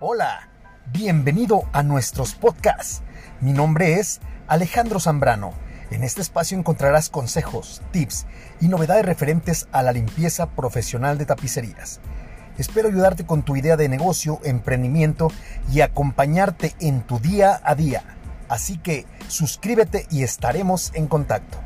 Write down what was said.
Hola, bienvenido a nuestros podcasts. Mi nombre es Alejandro Zambrano. En este espacio encontrarás consejos, tips y novedades referentes a la limpieza profesional de tapicerías. Espero ayudarte con tu idea de negocio, emprendimiento y acompañarte en tu día a día. Así que suscríbete y estaremos en contacto.